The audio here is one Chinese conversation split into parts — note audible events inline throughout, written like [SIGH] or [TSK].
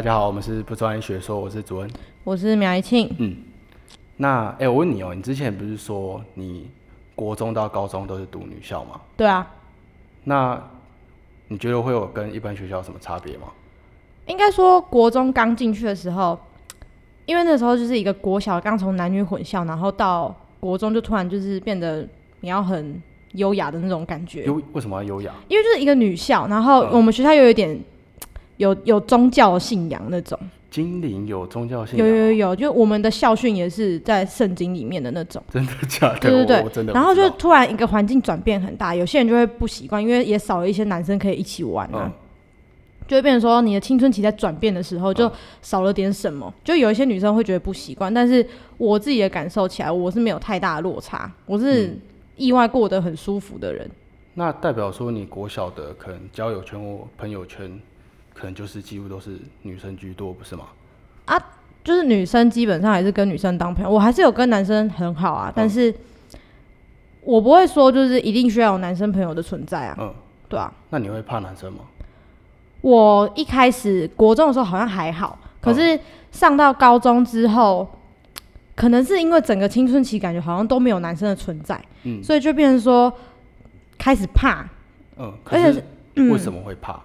大家好，我们是不专业学说，我是主恩，我是苗一庆。嗯，那哎、欸，我问你哦、喔，你之前不是说你国中到高中都是读女校吗？对啊。那你觉得会有跟一般学校有什么差别吗？应该说国中刚进去的时候，因为那时候就是一个国小刚从男女混校，然后到国中就突然就是变得你要很优雅的那种感觉。优为什么要优雅？因为就是一个女校，然后我们学校又有点。有有宗教信仰那种，精灵有宗教信仰，有有有，就我们的校训也是在圣经里面的那种，真的假的？对对对，然后就突然一个环境转变很大，有些人就会不习惯，因为也少了一些男生可以一起玩啊，嗯、就会变成说你的青春期在转变的时候就少了点什么，嗯、就有一些女生会觉得不习惯，但是我自己的感受起来，我是没有太大的落差，我是意外过得很舒服的人。嗯、那代表说你国小的可能交友圈或朋友圈。可能就是几乎都是女生居多，不是吗？啊，就是女生基本上还是跟女生当朋友，我还是有跟男生很好啊，嗯、但是我不会说就是一定需要有男生朋友的存在啊。嗯，对啊。那你会怕男生吗？我一开始国中的时候好像还好，可是上到高中之后，嗯、可能是因为整个青春期感觉好像都没有男生的存在，嗯，所以就变成说开始怕。嗯，可是而且为什么会怕？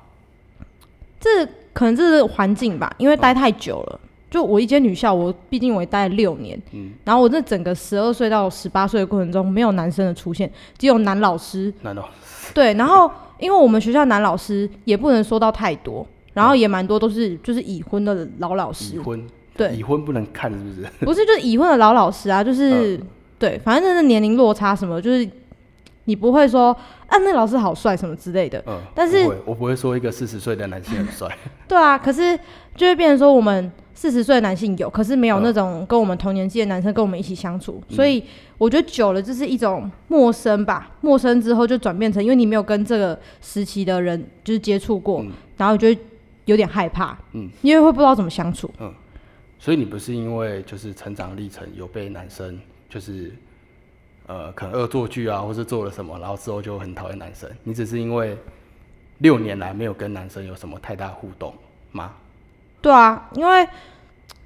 嗯这可能这是环境吧，因为待太久了。嗯、就我一间女校，我毕竟我也待了六年，嗯，然后我这整个十二岁到十八岁的过程中，没有男生的出现，只有男老师。男老师。对，然后因为我们学校男老师也不能说到太多，然后也蛮多都是就是已婚的老老师。已婚。对。已婚不能看是不是？[LAUGHS] 不是，就是已婚的老老师啊，就是、嗯、对，反正就是年龄落差什么，就是。你不会说啊，那老师好帅什么之类的。嗯，但是我不会说一个四十岁的男性很帅。[LAUGHS] 对啊，可是就会变成说，我们四十岁的男性有，可是没有那种跟我们同年纪的男生跟我们一起相处。嗯、所以我觉得久了就是一种陌生吧。陌生之后就转变成，因为你没有跟这个时期的人就是接触过，嗯、然后就有点害怕。嗯，因为会不知道怎么相处。嗯，所以你不是因为就是成长历程有被男生就是。呃，可能恶作剧啊，或是做了什么，然后之后就很讨厌男生。你只是因为六年来没有跟男生有什么太大互动吗？对啊，因为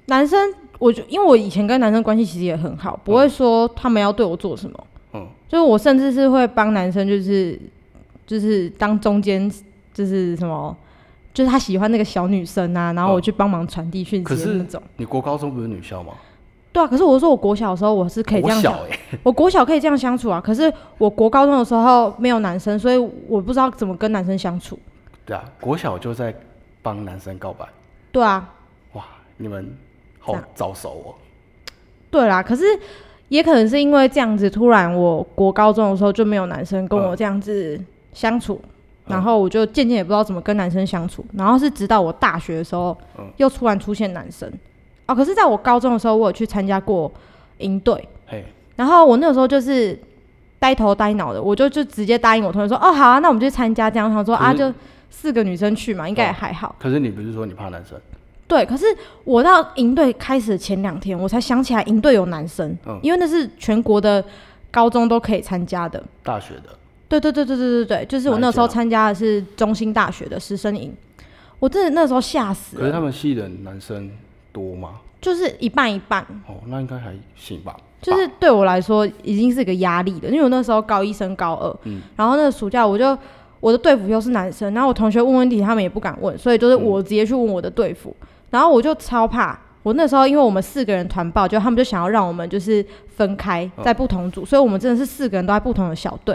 男生，我就因为我以前跟男生关系其实也很好，不会说他们要对我做什么。嗯，就是我甚至是会帮男生，就是就是当中间，就是什么，就是他喜欢那个小女生啊，然后我去帮忙传递讯息的那种。你国高中不是女校吗？对啊，可是我说我国小的时候我是可以这样想，欸、我国小可以这样相处啊。可是我国高中的时候没有男生，所以我不知道怎么跟男生相处。对啊，国小就在帮男生告白。对啊。哇，你们好早熟哦。对啦，可是也可能是因为这样子，突然我国高中的时候就没有男生跟我这样子相处，嗯、然后我就渐渐也不知道怎么跟男生相处。然后是直到我大学的时候，嗯、又突然出现男生。哦，可是在我高中的时候，我有去参加过营队，嘿然后我那个时候就是呆头呆脑的，我就就直接答应我同学说，哦，好啊，那我们就参加这样。他说啊，就四个女生去嘛，应该也还好。可是你不是说你怕男生？对，可是我到营队开始的前两天，我才想起来营队有男生，嗯，因为那是全国的高中都可以参加的。大学的？对对对对对对对，就是我那时候参加的是中兴大学的师生营，我真的那时候吓死了。可是他们系的男生。多吗？就是一半一半。哦，那应该还行吧。就是对我来说已经是一个压力了，因为我那时候高一升高二，嗯，然后那个暑假我就我的队服又是男生，然后我同学问问题他们也不敢问，所以就是我直接去问我的队服，嗯、然后我就超怕。我那时候因为我们四个人团报，就他们就想要让我们就是分开在不同组，嗯、所以我们真的是四个人都在不同的小队。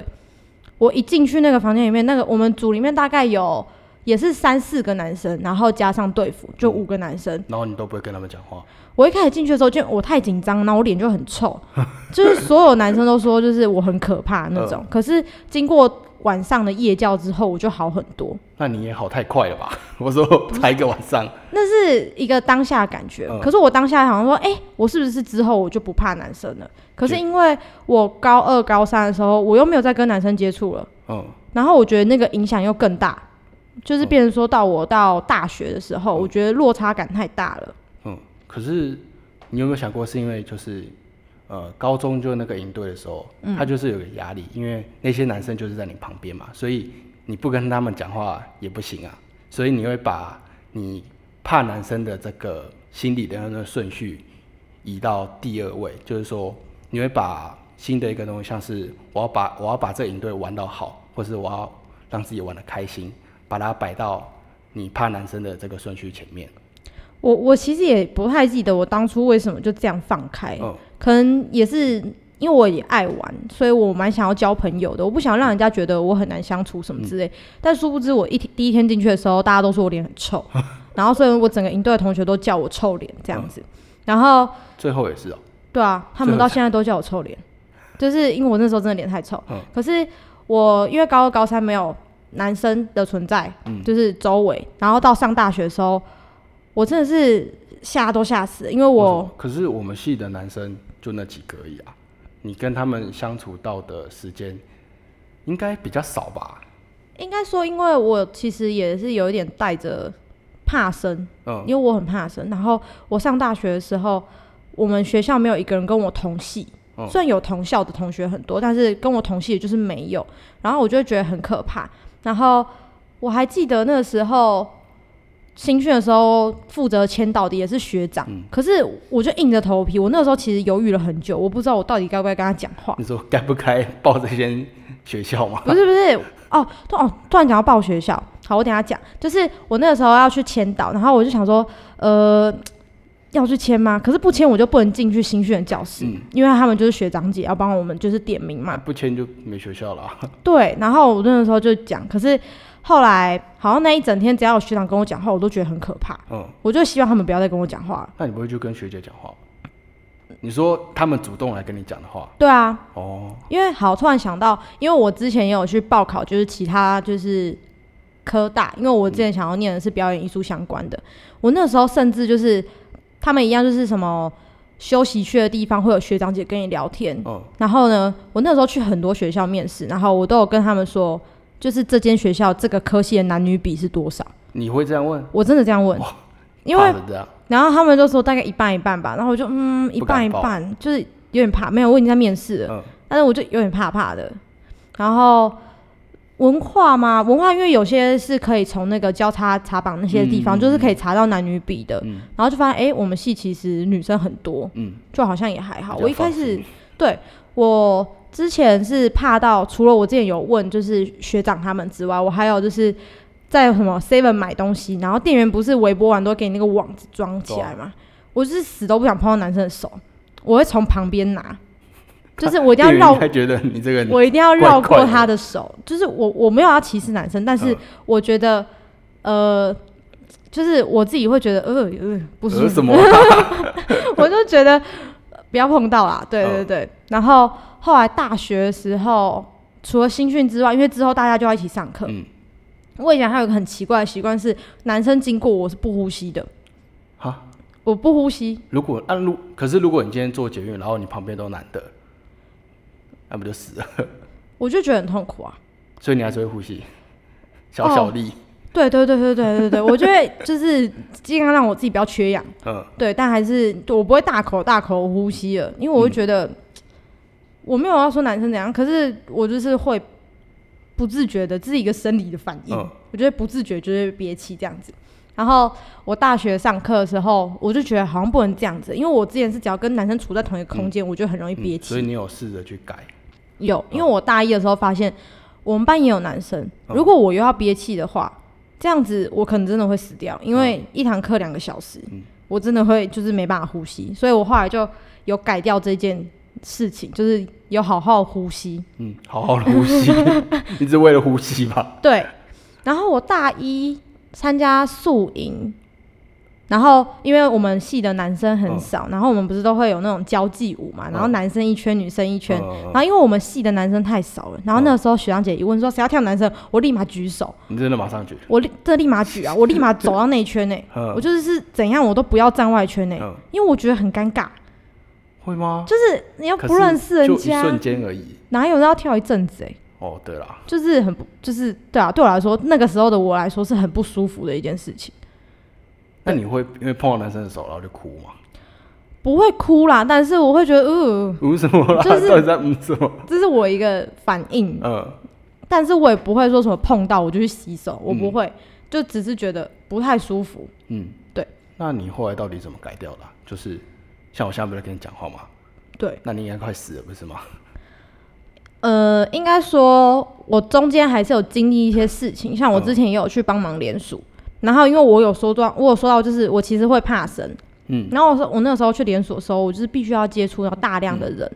我一进去那个房间里面，那个我们组里面大概有。也是三四个男生，然后加上队服，就五个男生。然后你都不会跟他们讲话？我一开始进去的时候，就我太紧张，然后我脸就很臭，[LAUGHS] 就是所有男生都说，就是我很可怕那种。可是经过晚上的夜教之后，我就好很多。那你也好太快了吧？[LAUGHS] 我说才一个晚上，[LAUGHS] 那是一个当下的感觉。可是我当下好像说，哎，我是不是之后我就不怕男生了？可是因为我高二、高三的时候，我又没有再跟男生接触了。嗯。然后我觉得那个影响又更大。就是变成说到我到大学的时候，嗯、我觉得落差感太大了。嗯，可是你有没有想过，是因为就是呃高中就那个营队的时候，嗯、他就是有个压力，因为那些男生就是在你旁边嘛，所以你不跟他们讲话也不行啊，所以你会把你怕男生的这个心理的那个顺序移到第二位，就是说你会把新的一个东西，像是我要把我要把这个营队玩到好，或是我要让自己玩的开心，把它摆到你怕男生的这个顺序前面。我我其实也不太记得我当初为什么就这样放开，嗯，可能也是因为我也爱玩，所以我蛮想要交朋友的，我不想让人家觉得我很难相处什么之类。嗯、但殊不知我一天第一天进去的时候，大家都说我脸很臭，[LAUGHS] 然后所以我整个营队的同学都叫我臭脸这样子，嗯、然后最后也是哦，对啊，他们到现在都叫我臭脸，就是因为我那时候真的脸太臭。嗯、可是我因为高二高三没有男生的存在，嗯、就是周围，然后到上大学的时候。我真的是吓都吓死了，因为我可是我们系的男生就那几个而已啊，你跟他们相处到的时间应该比较少吧？应该说，因为我其实也是有一点带着怕生，嗯，因为我很怕生。然后我上大学的时候，我们学校没有一个人跟我同系，嗯，虽然有同校的同学很多，但是跟我同系的就是没有。然后我就会觉得很可怕。然后我还记得那个时候。新训的时候负责签到的也是学长，嗯、可是我就硬着头皮，我那个时候其实犹豫了很久，我不知道我到底该不该跟他讲话。你说该不该报这间学校吗？不是不是，哦突哦突然讲要报学校，好，我等下讲。就是我那个时候要去签到，然后我就想说，呃，要去签吗？可是不签我就不能进去新训的教室，嗯、因为他们就是学长姐要帮我们就是点名嘛。不签就没学校了。[LAUGHS] 对，然后我那个时候就讲，可是。后来好像那一整天，只要有学长跟我讲话，我都觉得很可怕。嗯，我就希望他们不要再跟我讲话。那你不会去跟学姐讲话？你说他们主动来跟你讲的话？对啊。哦。因为好，突然想到，因为我之前也有去报考，就是其他就是科大，因为我之前想要念的是表演艺术相关的。嗯、我那时候甚至就是他们一样，就是什么休息区的地方会有学长姐跟你聊天。嗯。然后呢，我那时候去很多学校面试，然后我都有跟他们说。就是这间学校这个科系的男女比是多少？你会这样问？我真的这样问，因为然后他们就说大概一半一半吧，然后我就嗯一半一半，就是有点怕，没有，我已经在面试了，嗯、但是我就有点怕怕的。然后文化嘛，文化因为有些是可以从那个交叉查榜那些地方，嗯、就是可以查到男女比的，嗯、然后就发现哎、欸，我们系其实女生很多，嗯，就好像也还好。我一开始对我。之前是怕到，除了我之前有问，就是学长他们之外，我还有就是在什么 Seven 买东西，然后店员不是微波完都给你那个网子装起来嘛？我是死都不想碰到男生的手，我会从旁边拿，[LAUGHS] 就是我一定要绕，他觉得你这个我一定要绕过他的手，就是我我没有要歧视男生，但是我觉得呃，就是我自己会觉得呃呃不舒服，什么？[LAUGHS] [LAUGHS] 我就觉得不要碰到啦，对对对，然后。后来大学的时候，除了新训之外，因为之后大家就要一起上课。嗯，我以前还有一个很奇怪的习惯是，男生经过我是不呼吸的。哈，我不呼吸。如果按路，可是如果你今天坐捷运，然后你旁边都男的，那不就死了？[LAUGHS] 我就觉得很痛苦啊。所以你还是会呼吸，小小力。哦，对对对对对对对，我觉得就是尽量让我自己不要缺氧。[LAUGHS] 嗯，对，但还是我不会大口大口呼吸了，因为我会觉得。嗯我没有要说男生怎样，可是我就是会不自觉的，这是一个生理的反应。嗯、我觉得不自觉就会憋气这样子。然后我大学上课的时候，我就觉得好像不能这样子，因为我之前是只要跟男生处在同一个空间，嗯、我就很容易憋气、嗯。所以你有试着去改？有，因为我大一的时候发现我们班也有男生，如果我又要憋气的话，这样子我可能真的会死掉，因为一堂课两个小时，嗯、我真的会就是没办法呼吸，所以我后来就有改掉这件事情，就是。有好好呼吸，嗯，好好的呼吸，[LAUGHS] 一直为了呼吸吧？对。然后我大一参加宿营，然后因为我们系的男生很少，嗯、然后我们不是都会有那种交际舞嘛，然后男生一圈，嗯、女生一圈，嗯、然后因为我们系的男生太少了，然后那个时候学长姐一问说谁要跳男生，我立马举手。你真的马上举？我立这立马举啊！[LAUGHS] 我立马走到那一圈内，嗯、我就是是怎样我都不要站外圈内，嗯、因为我觉得很尴尬。会吗？就是你又不认识人家，就一瞬间而已，哪有人要跳一阵子哎、欸？哦，对啦，就是很不，就是对啊，对我来说，那个时候的我来说是很不舒服的一件事情。那你会因为碰到男生的手然后就哭吗？不会哭啦，但是我会觉得，呃，哭什么啦？就是在嗯什么？这是我一个反应，嗯，但是我也不会说什么碰到我就去洗手，我不会，嗯、就只是觉得不太舒服，嗯，对。那你后来到底怎么改掉的啊？就是像我现在不是跟你讲话吗？对。那你应该快死了，不是吗？呃，应该说，我中间还是有经历一些事情，像我之前也有去帮忙联署，嗯、然后因为我有说到，我有说到，就是我其实会怕生，嗯，然后我说我那个时候去连锁的时候，我就是必须要接触到大量的人，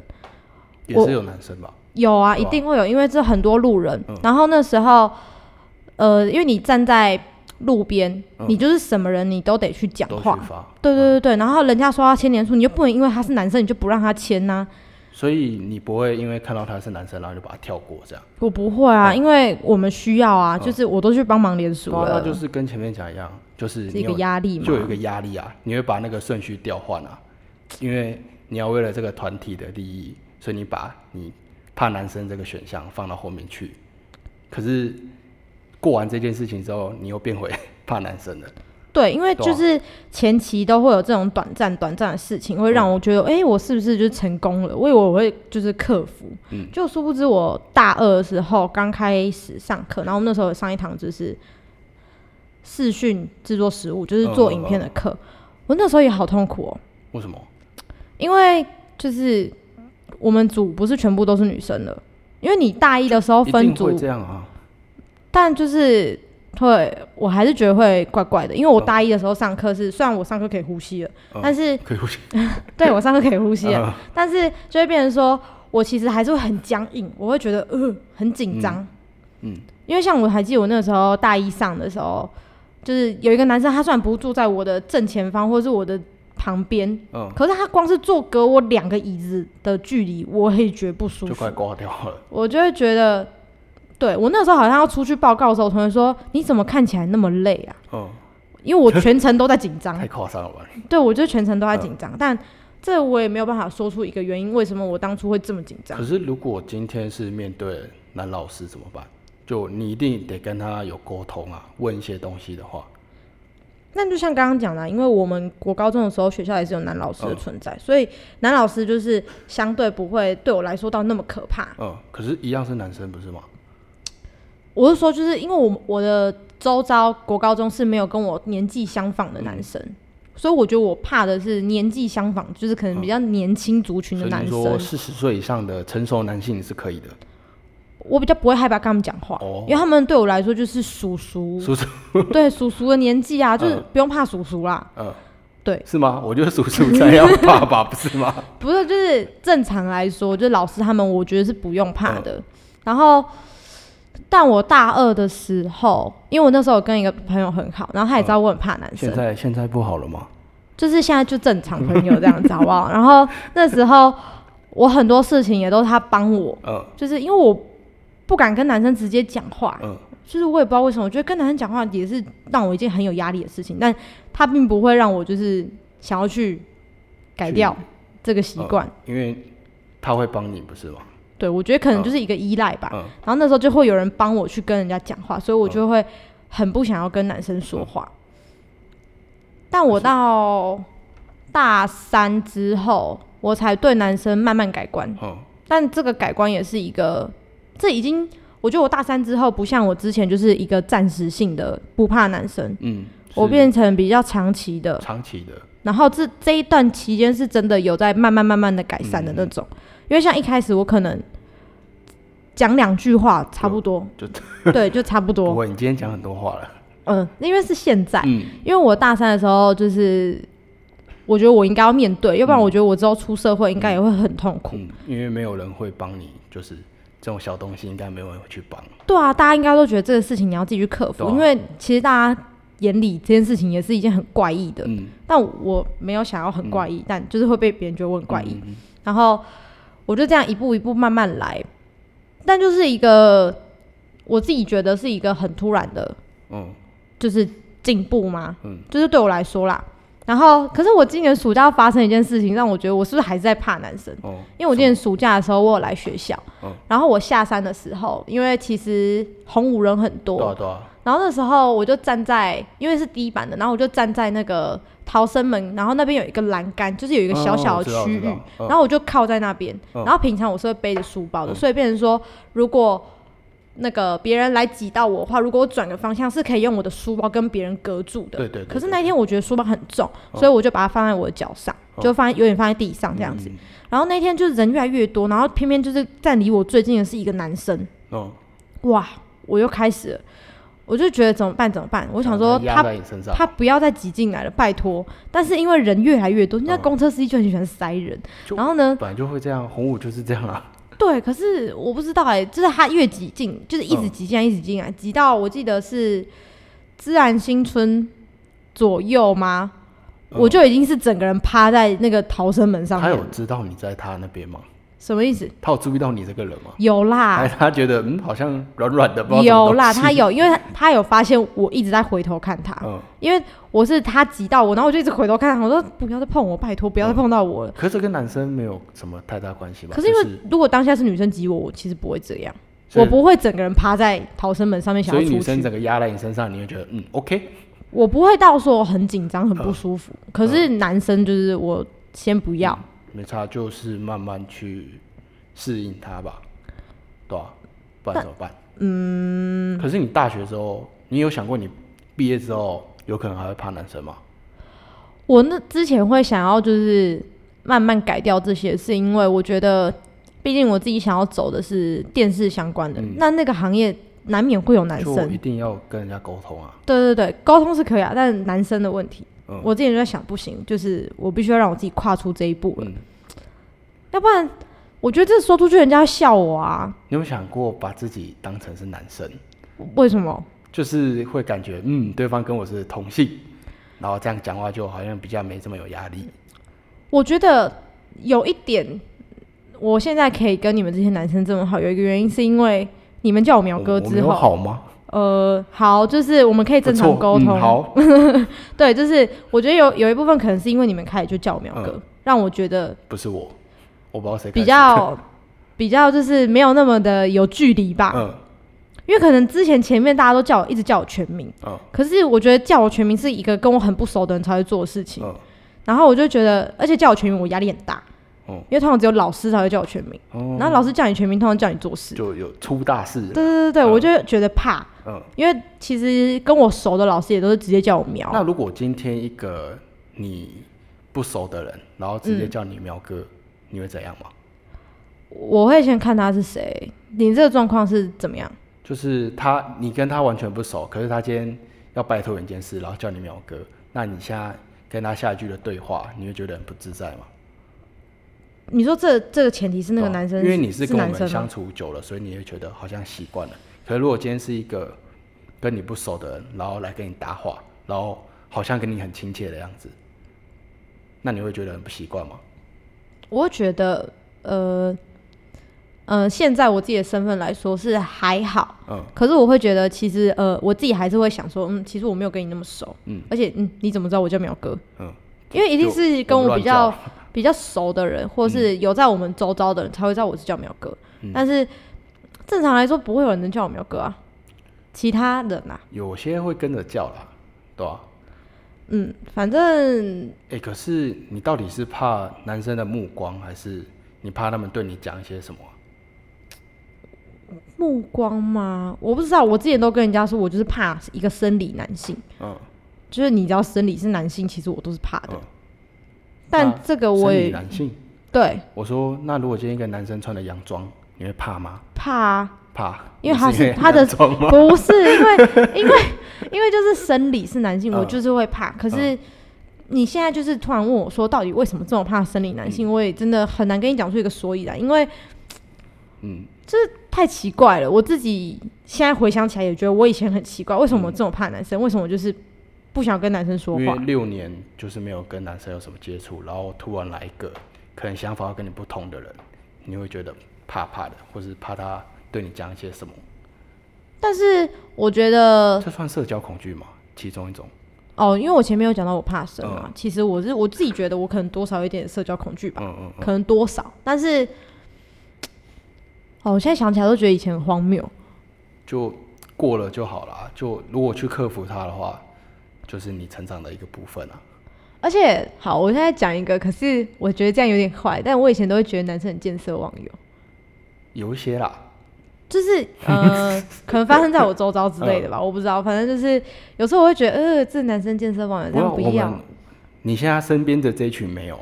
嗯、也是有男生吧？有啊，一定会有，因为这很多路人，嗯、然后那时候，呃，因为你站在路边，嗯、你就是什么人你都得去讲话，对对对对，然后人家说要签连署，你就不能因为他是男生你就不让他签呐、啊。所以你不会因为看到他是男生，然后就把他跳过这样？我不会啊，嗯、因为我们需要啊，嗯、就是我都去帮忙连署了。那就是跟前面讲一样，就是一个压力嘛，就有一个压力啊，你会把那个顺序调换啊，因为你要为了这个团体的利益，所以你把你怕男生这个选项放到后面去。可是过完这件事情之后，你又变回 [LAUGHS] 怕男生了。对，因为就是前期都会有这种短暂、短暂的事情，会让我觉得，哎、嗯欸，我是不是就成功了？我以为我会就是克服，嗯，就殊不知我大二的时候刚开始上课，然后那时候上一堂就是视讯制作实务，就是做影片的课，我那时候也好痛苦哦。为什么？因为就是我们组不是全部都是女生的，因为你大一的时候分组这样啊，但就是。会，我还是觉得会怪怪的，因为我大一的时候上课是，虽然我上课可以呼吸了，嗯、但是可以呼吸，[LAUGHS] 对我上课可以呼吸了，嗯、但是就会变成说我其实还是会很僵硬，我会觉得呃很紧张，嗯，嗯。因为像我还记得我那个时候大一上的时候，就是有一个男生，他虽然不坐在我的正前方或是我的旁边，嗯，可是他光是坐隔我两个椅子的距离，我也觉得不舒服，就快挂掉了，我就会觉得。对，我那时候好像要出去报告的时候，我同学说：“你怎么看起来那么累啊？”嗯，因为我 [LAUGHS] 全程都在紧张。太夸张了吧？对，我就全程都在紧张，嗯、但这我也没有办法说出一个原因，为什么我当初会这么紧张。可是如果今天是面对男老师怎么办？就你一定得跟他有沟通啊，问一些东西的话。那就像刚刚讲的，因为我们国高中的时候学校也是有男老师的存在，嗯、所以男老师就是相对不会对我来说到那么可怕。嗯，可是一样是男生不是吗？我是说，就是因为我我的周遭国高中是没有跟我年纪相仿的男生，嗯、所以我觉得我怕的是年纪相仿，就是可能比较年轻族群的男生。说四十岁以上的成熟男性是可以的。我比较不会害怕跟他们讲话，哦、因为他们对我来说就是叔叔。叔叔。对，叔叔的年纪啊，就是不用怕叔叔啦。嗯。对。是吗？我觉得叔叔才要怕吧，不是吗？[LAUGHS] 不是，就是正常来说，就是老师他们，我觉得是不用怕的。嗯、然后。但我大二的时候，因为我那时候跟一个朋友很好，然后他也知道我很怕男生。现在现在不好了吗？就是现在就正常朋友这样子，好不好？[LAUGHS] 然后那时候我很多事情也都是他帮我，嗯，就是因为我不敢跟男生直接讲话，嗯，就是我也不知道为什么，我觉得跟男生讲话也是让我一件很有压力的事情，但他并不会让我就是想要去改掉这个习惯，因为他会帮你，不是吗？对，我觉得可能就是一个依赖吧。嗯嗯、然后那时候就会有人帮我去跟人家讲话，所以我就会很不想要跟男生说话。嗯、但我到大三之后，我才对男生慢慢改观。嗯、但这个改观也是一个，这已经我觉得我大三之后不像我之前就是一个暂时性的不怕男生。嗯，我变成比较长期的。长期的。然后这这一段期间是真的有在慢慢慢慢的改善的那种。嗯因为像一开始我可能讲两句话差不多，就 [LAUGHS] [LAUGHS] 对，就差不多。我，你今天讲很多话了。嗯，因为是现在，嗯，因为我大三的时候就是，我觉得我应该要面对，要不然我觉得我之后出社会应该也会很痛苦。嗯，因为没有人会帮你，就是这种小东西应该没有人会去帮。对啊，大家应该都觉得这个事情你要自己去克服，因为其实大家眼里这件事情也是一件很怪异的。嗯，但我没有想要很怪异，但就是会被别人觉得我很怪异，然后。我就这样一步一步慢慢来，但就是一个我自己觉得是一个很突然的，嗯，就是进步嘛，嗯，就是对我来说啦。然后，可是我今年暑假发生一件事情，让我觉得我是不是还是在怕男生？哦，因为我今年暑假的时候我有来学校，哦，然后我下山的时候，因为其实红五人很多，对啊，对啊。然后那时候我就站在，因为是第一班的，然后我就站在那个。逃生门，然后那边有一个栏杆，就是有一个小小的区域，然后我就靠在那边。然后平常我是会背着书包的，所以变成说，如果那个别人来挤到我的话，如果我转个方向是可以用我的书包跟别人隔住的。对对，对，对。可是那天我觉得书包很重，哦、所以我就把它放在我的脚上，哦、就放在有点放在地上这样子。嗯、然后那天就是人越来越多，然后偏偏就是站离我最近的是一个男生。哦。哇！我又开始了，我就觉得怎么办？怎么办？我想说他他不要再挤进来了，拜托。但是因为人越来越多，那、嗯、公车司机就很喜欢塞人。然后呢？本来就会这样，红五就是这样啊。对，可是我不知道哎、欸，就是他越挤进，就是一直挤进来，一直挤进来，挤到我记得是自然新村左右吗？嗯、我就已经是整个人趴在那个逃生门上面。他有知道你在他那边吗？什么意思？他有注意到你这个人吗？有啦。他觉得嗯，好像软软的。有啦，他有，因为他他有发现我一直在回头看他。嗯。因为我是他挤到我，然后我就一直回头看他。我说不要再碰我，拜托不要再碰到我了。可是这跟男生没有什么太大关系吧？可是因为如果当下是女生挤我，我其实不会这样。我不会整个人趴在逃生门上面想要出去。所以女生整个压在你身上，你会觉得嗯，OK。我不会到说很紧张、很不舒服。可是男生就是我先不要。没差，就是慢慢去。适应他吧，对啊，不然怎么办？嗯。可是你大学之后，你有想过你毕业之后有可能还会怕男生吗？我那之前会想要就是慢慢改掉这些，是因为我觉得，毕竟我自己想要走的是电视相关的，嗯、那那个行业难免会有男生，一定要跟人家沟通啊。对对对，沟通是可以啊，但是男生的问题，嗯、我之前就在想，不行，就是我必须要让我自己跨出这一步了，嗯、要不然。我觉得这说出去，人家笑我啊！你有没有想过把自己当成是男生？为什么？就是会感觉，嗯，对方跟我是同性，然后这样讲话就好像比较没这么有压力。我觉得有一点，我现在可以跟你们这些男生这么好，有一个原因是因为你们叫我苗哥之后，好吗？呃，好，就是我们可以正常沟通。嗯、好，[LAUGHS] 对，就是我觉得有有一部分可能是因为你们开始就叫我苗哥，嗯、让我觉得不是我。我不知道谁比较比较就是没有那么的有距离吧，嗯，因为可能之前前面大家都叫我一直叫我全名，嗯，可是我觉得叫我全名是一个跟我很不熟的人才会做的事情，嗯，然后我就觉得，而且叫我全名我压力很大，嗯，因为通常只有老师才会叫我全名，嗯，然后老师叫你全名，通常叫你做事就有出大事，对对对对，我就觉得怕，嗯，因为其实跟我熟的老师也都是直接叫我苗。那如果今天一个你不熟的人，然后直接叫你苗哥。你会怎样吗？我会先看他是谁。你这个状况是怎么样？就是他，你跟他完全不熟，可是他今天要拜托你一件事，然后叫你苗哥。那你现在跟他下一句的对话，你会觉得很不自在吗？你说这这个前提是那个男生，因为你是跟我们相处久了，所以你会觉得好像习惯了。可是如果今天是一个跟你不熟的人，然后来跟你搭话，然后好像跟你很亲切的样子，那你会觉得很不习惯吗？我觉得，呃，呃，现在我自己的身份来说是还好，嗯，可是我会觉得，其实，呃，我自己还是会想说，嗯，其实我没有跟你那么熟，嗯，而且，嗯，你怎么知道我叫苗哥？嗯，因为一定是跟我比较比较熟的人，或是有在我们周遭的人才会知道我是叫苗哥，嗯，但是正常来说不会有人能叫我苗哥啊，其他人啊，有些会跟着叫啦，对吧？嗯，反正哎、欸，可是你到底是怕男生的目光，还是你怕他们对你讲一些什么？目光吗？我不知道，我之前都跟人家说，我就是怕一个生理男性。嗯，就是你知道生理是男性，其实我都是怕的。嗯、但这个我也男性。对，我说，那如果今天一个男生穿的洋装，你会怕吗？怕啊。怕，因为他是他的不是因为因为 [LAUGHS] 因为就是生理是男性，我就是会怕。可是你现在就是突然问我说，到底为什么这么怕生理男性？我也真的很难跟你讲出一个所以然，因为嗯，这太奇怪了。我自己现在回想起来也觉得我以前很奇怪，为什么我这么怕男生？为什么就是不想跟男生说话？因为六年就是没有跟男生有什么接触，然后突然来一个可能想法要跟你不同的人，你会觉得怕怕的，或是怕他。对你讲一些什么？但是我觉得这算社交恐惧吗？其中一种哦，因为我前面有讲到我怕生嘛，嗯、其实我是我自己觉得我可能多少有点社交恐惧吧，嗯嗯嗯可能多少。但是哦，我现在想起来都觉得以前很荒谬。就过了就好了，就如果去克服它的话，就是你成长的一个部分啊。而且好，我现在讲一个，可是我觉得这样有点坏，但我以前都会觉得男生很见色忘友。有一些啦，就是呃，[LAUGHS] 可能发生在我周遭之类的吧，嗯、我不知道。反正就是有时候我会觉得，呃，这男生健身房这样不一样。你现在身边的这一群没有，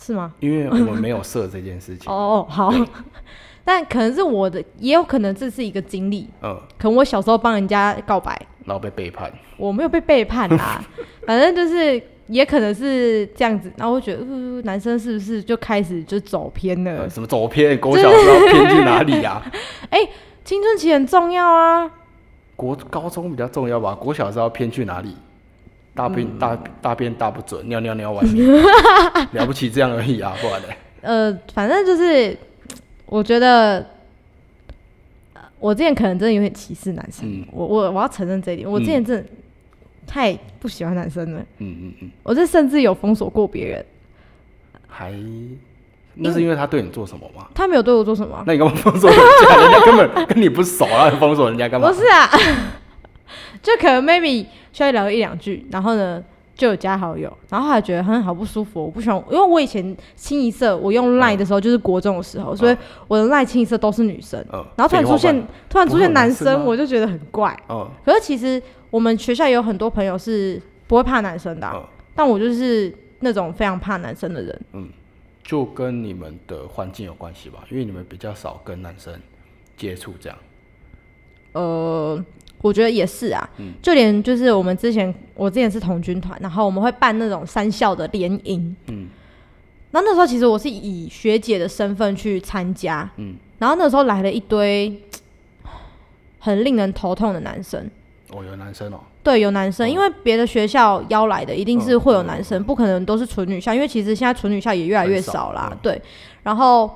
是吗？因为我们没有设这件事情。哦，好。但可能是我的，也有可能这是一个经历。嗯。可能我小时候帮人家告白，然后被背叛。我没有被背叛啦，[LAUGHS] 反正就是。也可能是这样子，然后我觉得，呃，男生是不是就开始就走偏了？呃、什么走偏？[LAUGHS] 国小时候偏去哪里呀、啊？[LAUGHS] 哎、欸，青春期很重要啊。国高中比较重要吧？国小时候偏去哪里？大便、嗯、大大便大不准，尿尿尿外面，了不起这样而已啊，不然呢。呃，反正就是，我觉得，我之前可能真的有点歧视男生。嗯、我我我要承认这一点，我之前真的。嗯太不喜欢男生了，嗯嗯嗯，我这甚至有封锁过别人，还那是因为他对你做什么吗？他没有对我做什么，那你干嘛封锁人家？人家根本跟你不熟啊，封锁人家干嘛？[LAUGHS] 不是啊，[LAUGHS] 就可能 maybe 需要聊一两句，然后呢就有加好友，然后还觉得很好不舒服，我不喜欢，因为我以前清一色我用 line 的时候就是国中的时候，所以我的 line 清一色都是女生，然后突然出现突然出现男生，我就觉得很怪，可是其实。我们学校也有很多朋友是不会怕男生的，但我就是那种非常怕男生的人。嗯，就跟你们的环境有关系吧，因为你们比较少跟男生接触，这样。呃，我觉得也是啊。嗯，就连就是我们之前，我之前是童军团，然后我们会办那种三校的联营。嗯，然后那时候其实我是以学姐的身份去参加。嗯，然后那时候来了一堆 [TSK] 很令人头痛的男生。哦，有男生哦。对，有男生，哦、因为别的学校邀来的一定是会有男生，嗯、不可能都是纯女校，因为其实现在纯女校也越来越少啦。嗯、对，然后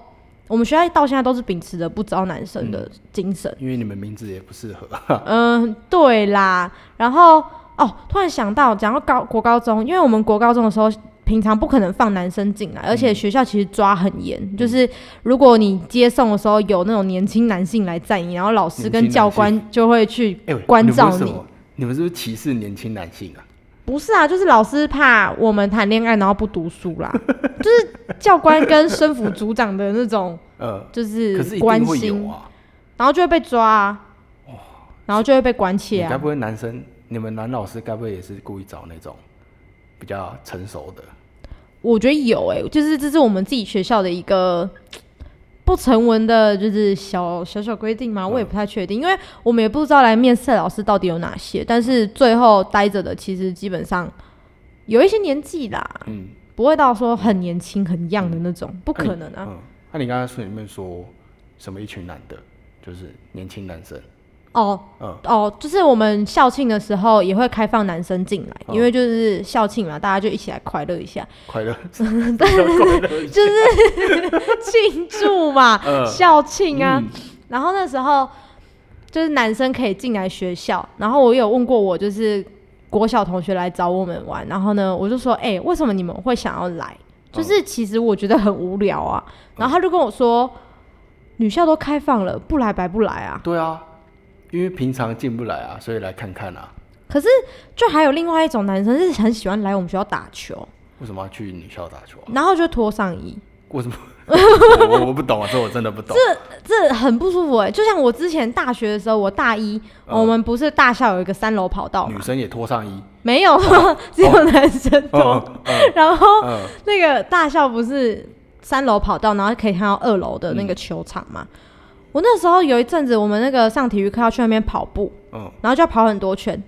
我们学校到现在都是秉持着不招男生的精神，因为你们名字也不适合。[LAUGHS] 嗯，对啦。然后哦，突然想到，讲到高国高中，因为我们国高中的时候。平常不可能放男生进来，而且学校其实抓很严，嗯、就是如果你接送的时候有那种年轻男性来载你，然后老师跟教官就会去关照你。欸、你们是不是歧视年轻男性啊？不是啊，就是老师怕我们谈恋爱然后不读书啦，[LAUGHS] 就是教官跟生辅组长的那种，呃，就是关心，啊、然后就会被抓啊，哦、然后就会被关切啊。该不会男生，你们男老师该不会也是故意找那种？比较成熟的，我觉得有哎、欸，就是这是我们自己学校的一个不成文的，就是小小小规定嘛，我也不太确定，嗯、因为我们也不知道来面试的老师到底有哪些，但是最后待着的其实基本上有一些年纪啦，嗯，不会到说很年轻很 young 的那种，嗯、不可能啊。那、嗯啊、你刚才书里面说什么一群男的，就是年轻男生。哦，嗯、哦，就是我们校庆的时候也会开放男生进来，嗯、因为就是校庆嘛，大家就一起来快乐一下，快乐，[LAUGHS] 对，就是庆祝嘛，嗯、校庆啊。嗯、然后那时候就是男生可以进来学校，然后我有问过我就是国小同学来找我们玩，然后呢，我就说，哎、欸，为什么你们会想要来？就是其实我觉得很无聊啊。嗯、然后他就跟我说，女校都开放了，不来白不来啊。对啊。因为平常进不来啊，所以来看看啊。可是，就还有另外一种男生是很喜欢来我们学校打球。为什么要去女校打球啊？然后就脱上衣。为什么？[LAUGHS] 我我不懂啊，这我真的不懂。这这很不舒服哎、欸，就像我之前大学的时候，我大一，嗯、我们不是大校有一个三楼跑道，女生也脱上衣？没有，哦、[LAUGHS] 只有男生脱。然后、嗯、那个大校不是三楼跑道，然后可以看到二楼的那个球场嘛？嗯我那时候有一阵子，我们那个上体育课要去那边跑步，嗯，然后就要跑很多圈，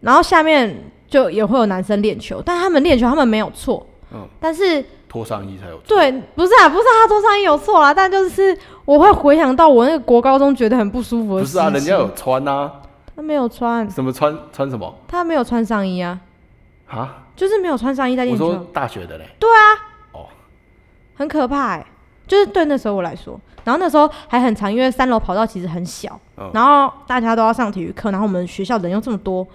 然后下面就也会有男生练球，但他们练球他们没有错，嗯，但是脱上衣才有错，对，不是啊，不是他脱上衣有错啦，但就是我会回想到我那个国高中觉得很不舒服的事情。不是啊，人家有穿啊，他没有穿，什么穿穿什么？他没有穿上衣啊，啊，就是没有穿上衣在练球。大学的嘞，对啊，哦，很可怕哎，就是对那时候我来说。然后那时候还很长，因为三楼跑道其实很小，嗯、然后大家都要上体育课，然后我们学校人又这么多，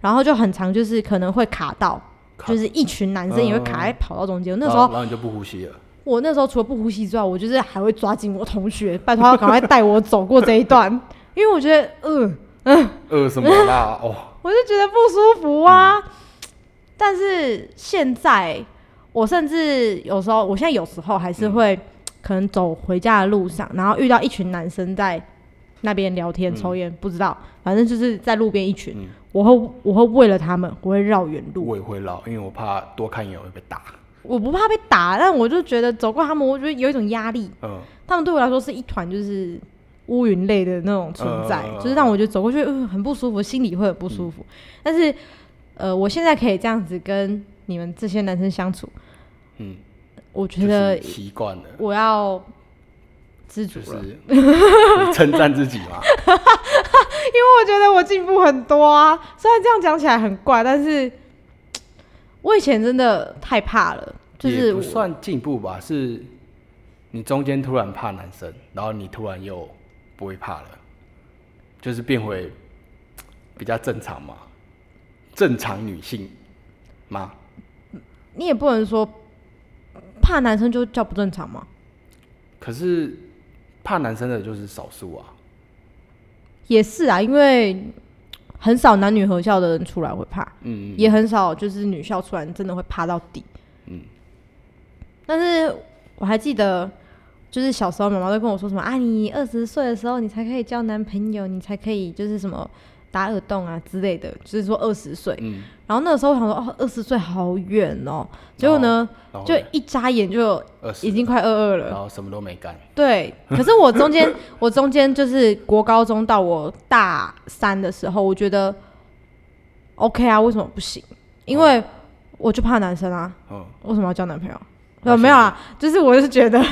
然后就很长，就是可能会卡到，卡就是一群男生也会卡在跑道中间。嗯、那时候，然后你就不呼吸了。我那时候除了不呼吸之外，我就是还会抓紧我同学，拜托他赶快带我走过这一段，[LAUGHS] 因为我觉得，嗯、呃、嗯，呃什么啦？哦，[LAUGHS] 我就觉得不舒服啊。嗯、但是现在，我甚至有时候，我现在有时候还是会。可能走回家的路上，然后遇到一群男生在那边聊天、抽烟，不知道，反正就是在路边一群，我会我会为了他们，我会绕远路。我也会绕，因为我怕多看一眼会被打。我不怕被打，但我就觉得走过他们，我觉得有一种压力。嗯，他们对我来说是一团就是乌云类的那种存在，就是让我觉得走过去嗯很不舒服，心里会很不舒服。但是呃，我现在可以这样子跟你们这些男生相处，嗯，我觉得习惯了，我要知足了，[LAUGHS] 称赞自己嘛。因为我觉得我进步很多啊，虽然这样讲起来很怪，但是。我以前真的太怕了，就是不算进步吧，是你中间突然怕男生，然后你突然又不会怕了，就是变回比较正常嘛，正常女性吗？你也不能说怕男生就叫不正常吗？可是怕男生的就是少数啊。也是啊，因为。很少男女合校的人出来会怕，嗯，嗯，也很少就是女校出来真的会怕到底，嗯。但是我还记得，就是小时候妈妈都跟我说什么啊，你二十岁的时候你才可以交男朋友，你才可以就是什么。打耳洞啊之类的，就是说二十岁，嗯，然后那个时候我想说哦，二十岁好远哦，结果呢，就一眨眼就已经快二二了，然后什么都没干。对，可是我中间 [LAUGHS] 我中间就是国高中到我大三的时候，我觉得 OK 啊，为什么不行？因为我就怕男生啊，嗯，为什么要交男朋友？呃，没有啊，就是我是觉得，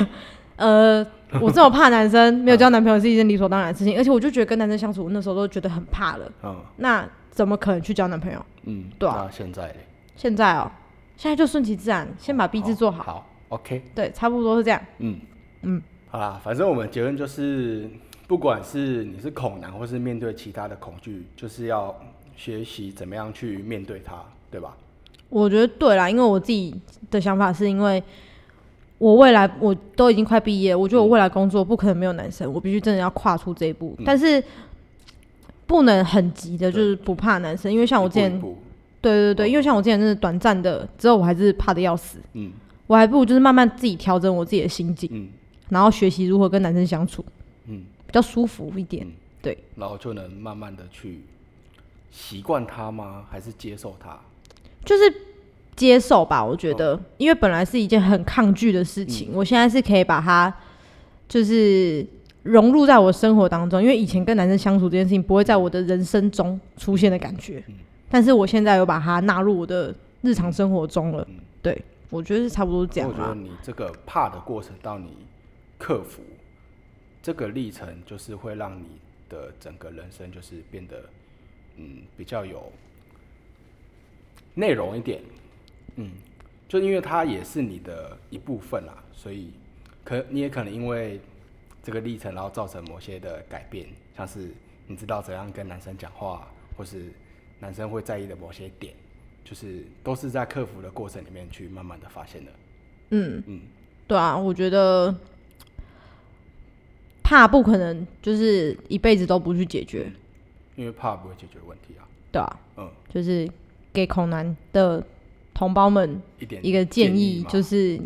呃。[LAUGHS] 我这么怕男生，没有交男朋友是一件理所当然的事情，而且我就觉得跟男生相处，我那时候都觉得很怕了。嗯，那怎么可能去交男朋友？嗯，对啊。那现在嘞？现在哦，现在就顺其自然，先把 B 字做好。好，OK。对，差不多是这样。嗯嗯，好啦，反正我们结论就是，不管是你是恐男，或是面对其他的恐惧，就是要学习怎么样去面对它，对吧？我觉得对啦，因为我自己的想法是因为。我未来我都已经快毕业，我觉得我未来工作不可能没有男生，我必须真的要跨出这一步。嗯、但是不能很急的，就是不怕男生，因为像我之前，一步一步对对对，因为像我之前真的短暂的，之后我还是怕的要死。嗯，我还不如就是慢慢自己调整我自己的心境，嗯，然后学习如何跟男生相处，嗯，比较舒服一点，嗯、对，然后就能慢慢的去习惯他吗？还是接受他？就是。接受吧，我觉得，因为本来是一件很抗拒的事情，我现在是可以把它，就是融入在我生活当中。因为以前跟男生相处这件事情不会在我的人生中出现的感觉，但是我现在有把它纳入我的日常生活中了。对，我觉得是差不多这样。我觉得你这个怕的过程到你克服这个历程，就是会让你的整个人生就是变得嗯比较有内容一点。嗯，就因为它也是你的一部分啦，所以可你也可能因为这个历程，然后造成某些的改变，像是你知道怎样跟男生讲话，或是男生会在意的某些点，就是都是在克服的过程里面去慢慢的发现的。嗯嗯，对啊，我觉得怕不可能就是一辈子都不去解决，因为怕不会解决问题啊。对啊，嗯，就是给恐男的。同胞们，一个建议就是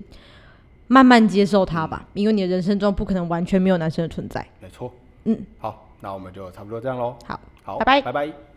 慢慢接受他吧，因为你的人生中不可能完全没有男生的存在。没错，嗯，好，那我们就差不多这样喽。好，好，拜拜，拜拜。